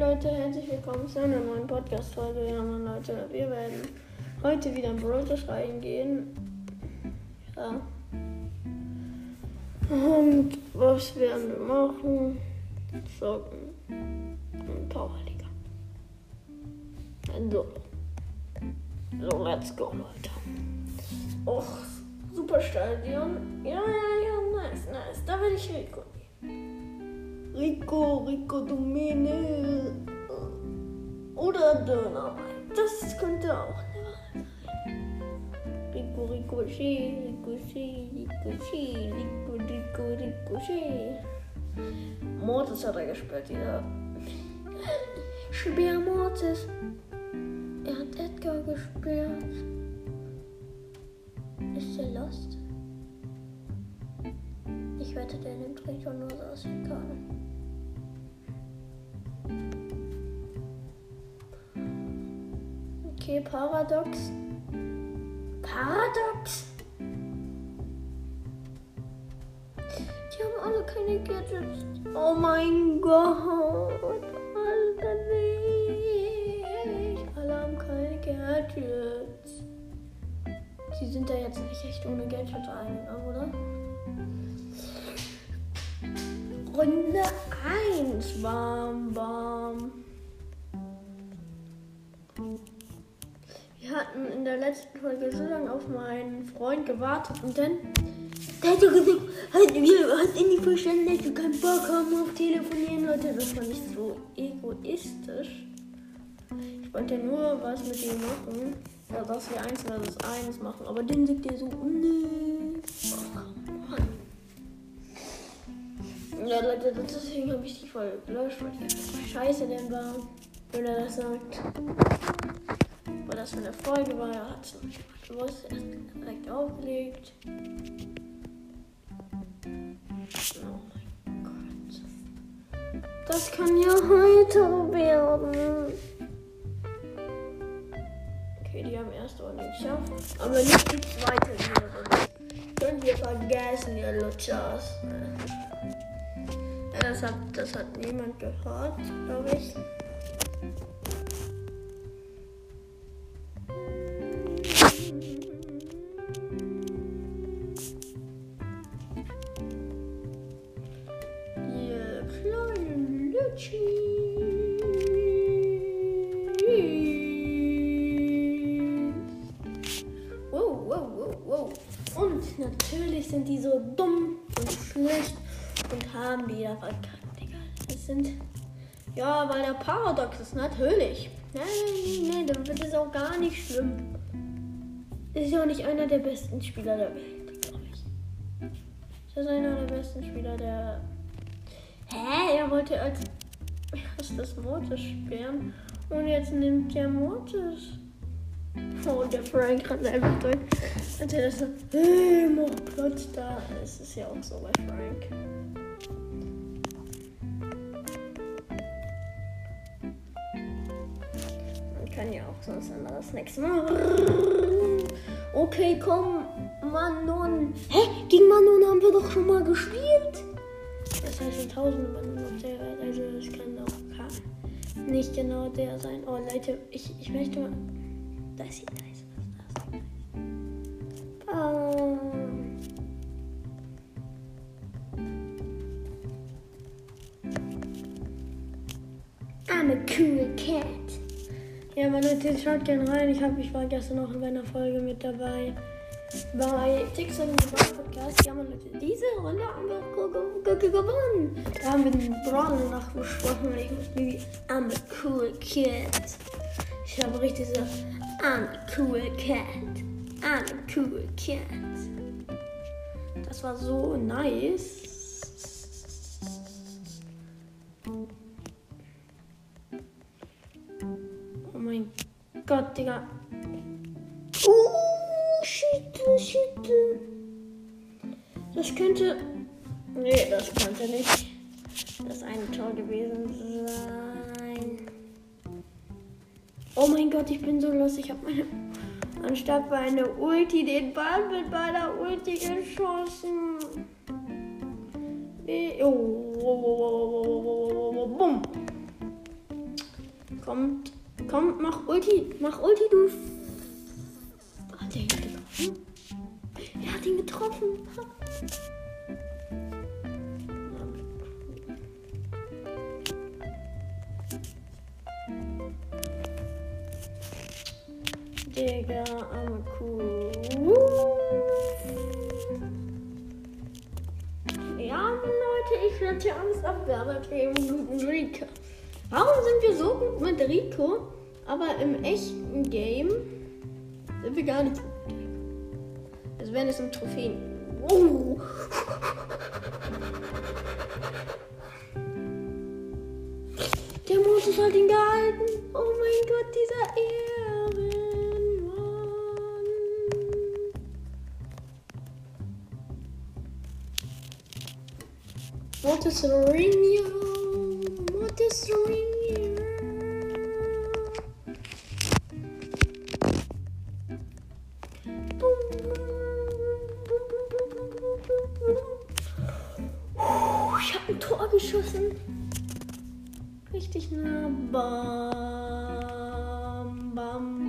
Leute, herzlich willkommen zu einer neuen Podcast-Folge. Ja, Mann, Leute, wir werden heute wieder in Brothers reingehen. Ja. Und was werden wir machen? Zocken. Und Powerliga. So. So, let's go, Leute. Och, super Stadion. Ja, ja, ja, nice, nice. Da will ich Rico. Rico, Rico Domene. Oder Döner. Das könnte auch eine Wahl sein. Rico, Rico, Schee, Rico, Schee, Rico, Rico, Rico, Rico, Schee. Mortis hat er gespielt, dieser. Schwer Mortis. Er hat Edgar gesperrt. Ist er lost? Ich wette, der nimmt Rico nur so aus dem Kahn. Okay, Paradox. Paradox? Die haben alle keine Gadgets. Oh mein Gott. Alter, nicht. Alle haben keine Gadgets. Sie sind da jetzt nicht echt ohne Gadget reingegangen, oder? Runde 1. Bam, bam. Wir hatten in der letzten Folge so lange auf meinen Freund gewartet und dann. Der hat so gesagt, halt, wir hast ihr nicht verstanden, dass wir keinen Bock haben auf Telefonieren, Leute. Das war nicht so egoistisch. Ich wollte ja nur was mit ihm machen. Ja, dass wir eins versus eins machen. Aber dann sagt er so, nee. Oh, Mann. Ja, Leute, deswegen habe ich die Folge gelöscht, weil einfach scheiße denn war, wenn er das sagt. Das für eine Folge war, er hat es nicht gewusst, erst direkt aufgelegt. Oh mein Gott. Das kann ja heiter werden. Okay, die haben erste Runde geschafft, aber nicht die zweite Runde. Könnt ihr vergessen, ihr Lutschers. Ja, das hat, das hat niemand gehört, glaube ich. Ja, weil der Paradox ist, natürlich. Nein, nein, nein, dann wird es auch gar nicht schlimm. Ist ja auch nicht einer der besten Spieler der Welt, glaube ich. Ist das einer der besten Spieler der. Hä? Er wollte als erstes Mortis sperren. Und jetzt nimmt der Mortis. Oh, der Frank hat einfach durch. Als er das so, hey, mach Platz da. Es ist ja auch so bei Frank. Sonst anderes nichts machen. Okay, komm, Manon. Hä? Gegen Manon haben wir doch schon mal gespielt. Das heißt, in tausende Manon auf der Welt. Also, das kann auch nicht genau der sein. Oh, Leute, ich, ich möchte mal. Das sieht nice aus. Das sieht nice. I'm a cool cat. Ja, meine Leute, schaut gerne rein. Ich, hab, ich war gestern noch in einer Folge mit dabei. Bei TikTok und Podcast. Ja, meine Leute, diese Runde haben wir ge- ge- ge- gewonnen. Da haben wir den Brawl nachgesprochen und ich musste wie I'm a cool cat. Ich habe richtig so I'm a cool cat. I'm a cool cat. Das war so nice. Gott, Digga. Uh, shit, shit. Das könnte. Nee, das könnte nicht. Das eine Tor gewesen sein. Oh mein Gott, ich bin so los. Ich habe meine. Anstatt meine Ulti den Ball mit meiner Ulti geschossen. Oh, oh, oh, Bumm. Kommt kommt, mach Ulti, mach Ulti, du. Hat er ihn getroffen? Er hat ihn getroffen. Gut mit Rico, aber im echten Game sind wir gar nicht gut? Also wenn es um Trophäen. Oh. Der Modus hat ihn gehalten. Oh mein Gott, dieser Ehrenmann. What is geschossen. Richtig nah. Bam, bam.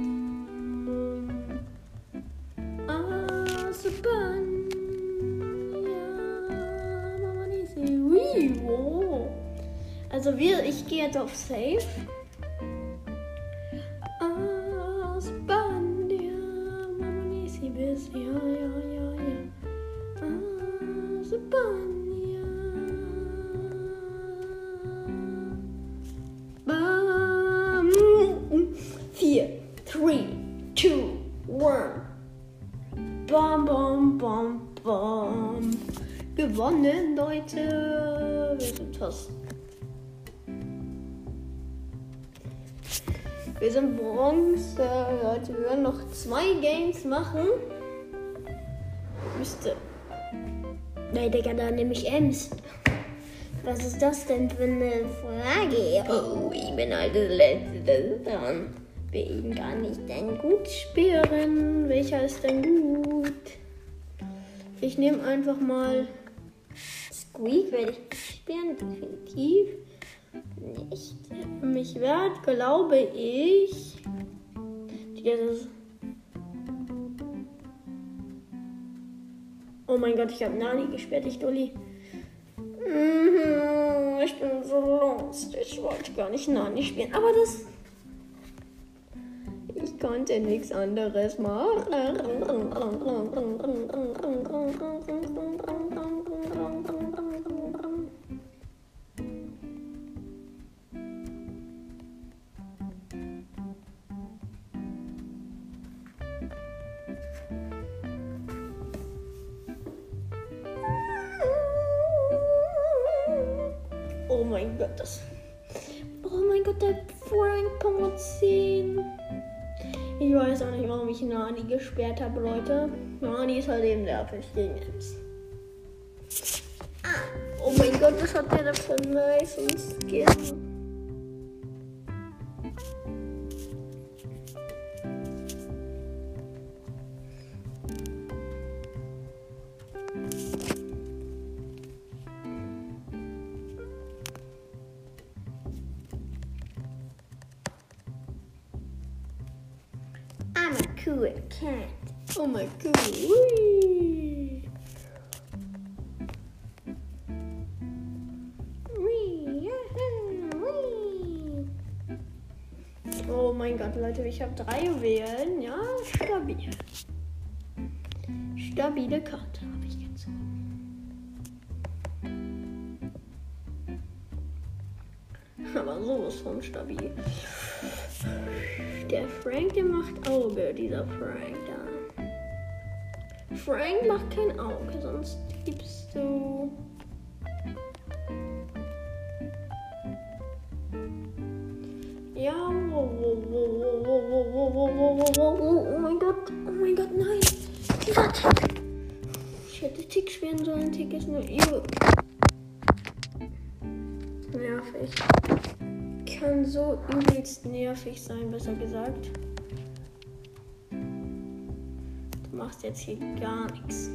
Asaban. Ja, Mama. Ui, wow. Also wir, ich gehe jetzt auf Safe. Wir sind Bronze, Leute. Wir werden noch zwei Games machen. Müsste. Nein, Digga, da nehme ich Ems. Was ist das denn für eine Frage? Oh, ich bin halt das Letzte dran. Bin gar nicht denn gut spielen. Welcher ist denn gut? Ich nehme einfach mal Squeak, werde ich spielen, definitiv nicht. Mich wert, glaube ich. Dieses Oh mein Gott, ich habe Nani gesperrt, ich Dulli. Mhm, Ich bin so lost. Ich wollte gar nicht Nani spielen. Aber das. Ich konnte nichts anderes machen. Gott, das. Oh mein Gott, der Frank Power 10. Ich weiß auch nicht, warum ich Nani gesperrt habe, Leute. Nani ist halt eben nervig gegen Ems. Ah, oh mein Gott, was hat der für einen nice Skin? Cool cat. Oh my god. Whee. Whee, yeah, whee. Oh mein Gott, Leute, ich habe drei Juwelen. Ja, stabil. Stabile Karte habe ich jetzt. Aber sowas von stabil. Der Frank, der macht Auge, dieser Frank da. Frank macht kein Auge, sonst gibst du. Ja, oh, oh mein Gott, oh mein Gott, nein. Dieser Tick. Ich hätte Tick spielen sollen, Tick ist nur übel. Nervig kann so übelst nervig sein, besser gesagt. Du machst jetzt hier gar nichts.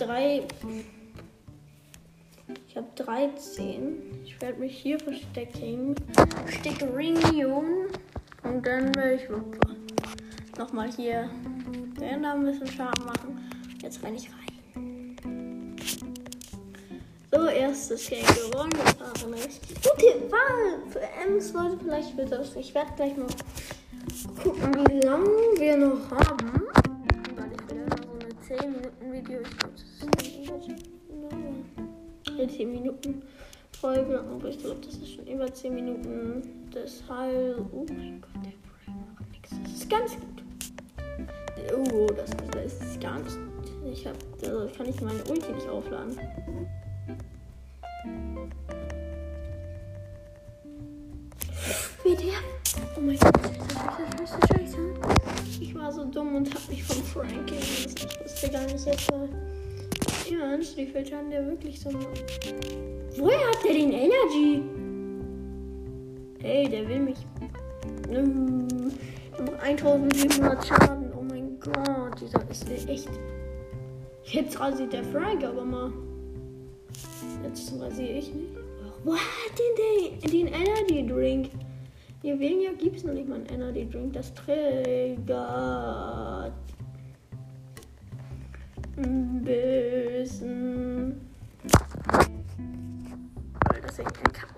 Drei. Ich habe 13. Ich werde mich hier verstecken. Stickerion. Und dann werde ich nochmal hier den da ein bisschen Schaden machen. Jetzt renne ich rein. So, erstes Game gewonnen. Das war richtig gute Wahl für Ems, Leute. Vielleicht wird das. Ich werde gleich mal gucken, wie lange wir noch haben. Weil ich will immer so eine 10 Minuten Video. Ich glaube, eine 10 Minuten Folge. Aber ich glaube, das ist schon über 10 Minuten. Deshalb. Oh mein Gott, der Brain macht nichts. Das ist ganz gut. Oh, das, das ist gar nicht. Ich hab. Also kann ich meine Ulti nicht aufladen. WTF? Oh mein Gott, scheiße, scheiße, scheiße. Ich war so dumm und hab mich vom Frank. Ich wusste gar nicht jetzt Ernst, wie viel Schaden der wirklich so macht. Woher hat der den Energy? Ey, der will mich. Ähm, der macht 1700 Schaden. Oh mein Gott, dieser ist echt. Jetzt rasiert der Frank aber mal. Jetzt rasiere ich nicht. Wo hat denn den, den Energy Drink? Hier weniger gibt es noch nicht mal einen Energy Drink. Das triggert Das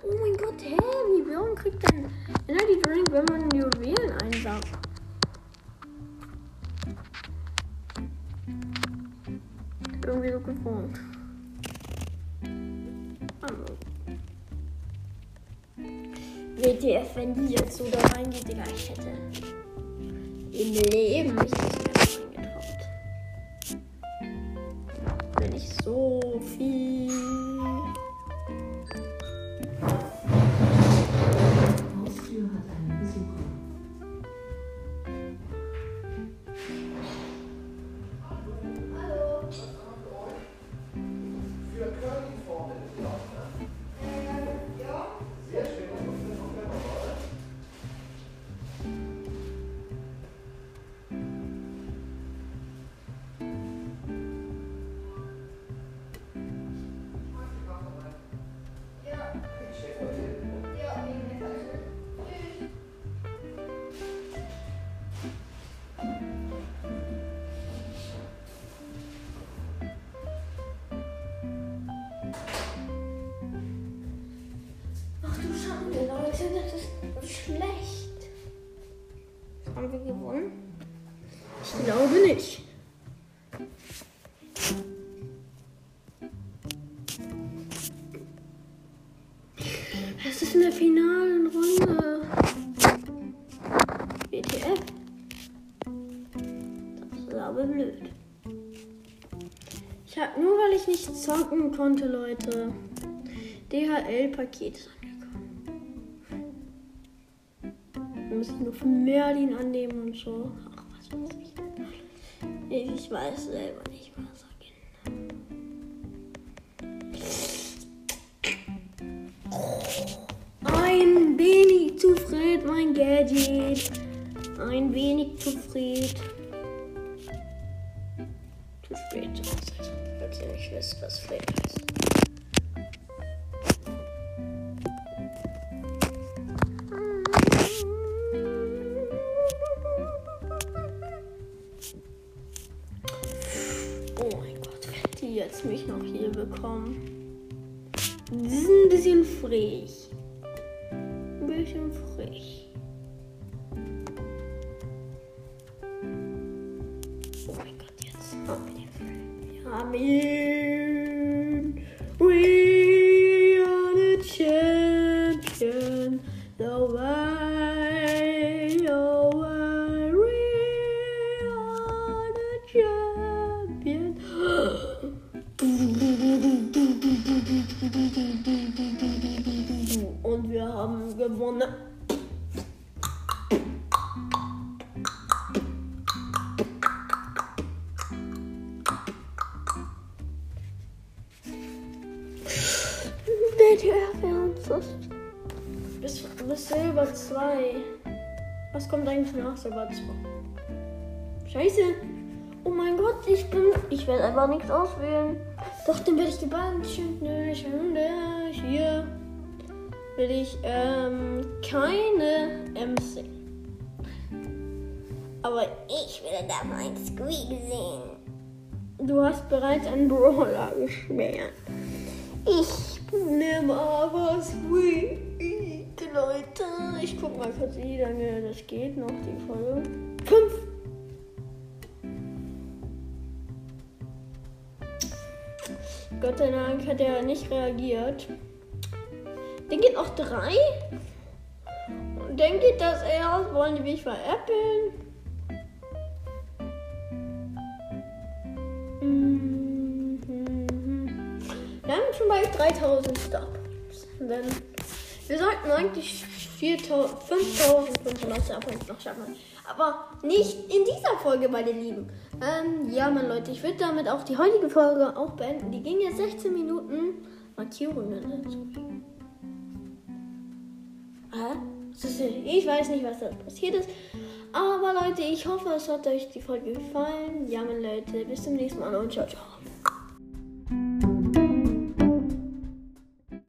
oh mein Gott, hä? Wie warum kriegt denn Energy Drink, wenn man Juwelen einsaugt? Irgendwie so gewohnt. WTF, wenn die jetzt so da reingeht, Digga, ich hätte im Leben nicht ist aber blöd. Ich hab nur weil ich nicht zocken konnte, Leute. DHL-Paket angekommen. Da muss ich nur von Merlin annehmen und so. Ach, was weiß ich. Ich weiß selber Zu spät, falls ihr nicht wisst, was Fred heißt. Oh mein Gott, wenn die jetzt mich noch hier bekommen. Die sind ein bisschen frech. Den. Video erfahren. Bis, bis Silber 2. Was kommt eigentlich nach Silber 2? Scheiße. Oh mein Gott, ich bin. Ich werde einfach nichts auswählen. Doch, dann werde ich die gebannt. Hier will ich ähm, keine MC. Aber ich will da mein Squeak sehen. Du hast bereits einen Brawler geschwärmt. Ich nehme aber Squeak, Leute. Ich guck mal kurz, wie lange das geht noch, die Folge. Fünf. Gott sei Dank hat er nicht reagiert. Den geht noch drei. Und dann geht das erst. Wollen die mich veräppeln? Schon bald 3000 Starpoints. Denn wir sollten eigentlich 5500 Starpoints noch schaffen. Aber nicht in dieser Folge, meine Lieben. Ähm, ja, meine Leute, ich würde damit auch die heutige Folge auch beenden. Die ging jetzt 16 Minuten. Markierungen. Ich weiß nicht, was da passiert ist. Aber Leute, ich hoffe, es hat euch die Folge gefallen. Ja, meine Leute, bis zum nächsten Mal und ciao, ciao.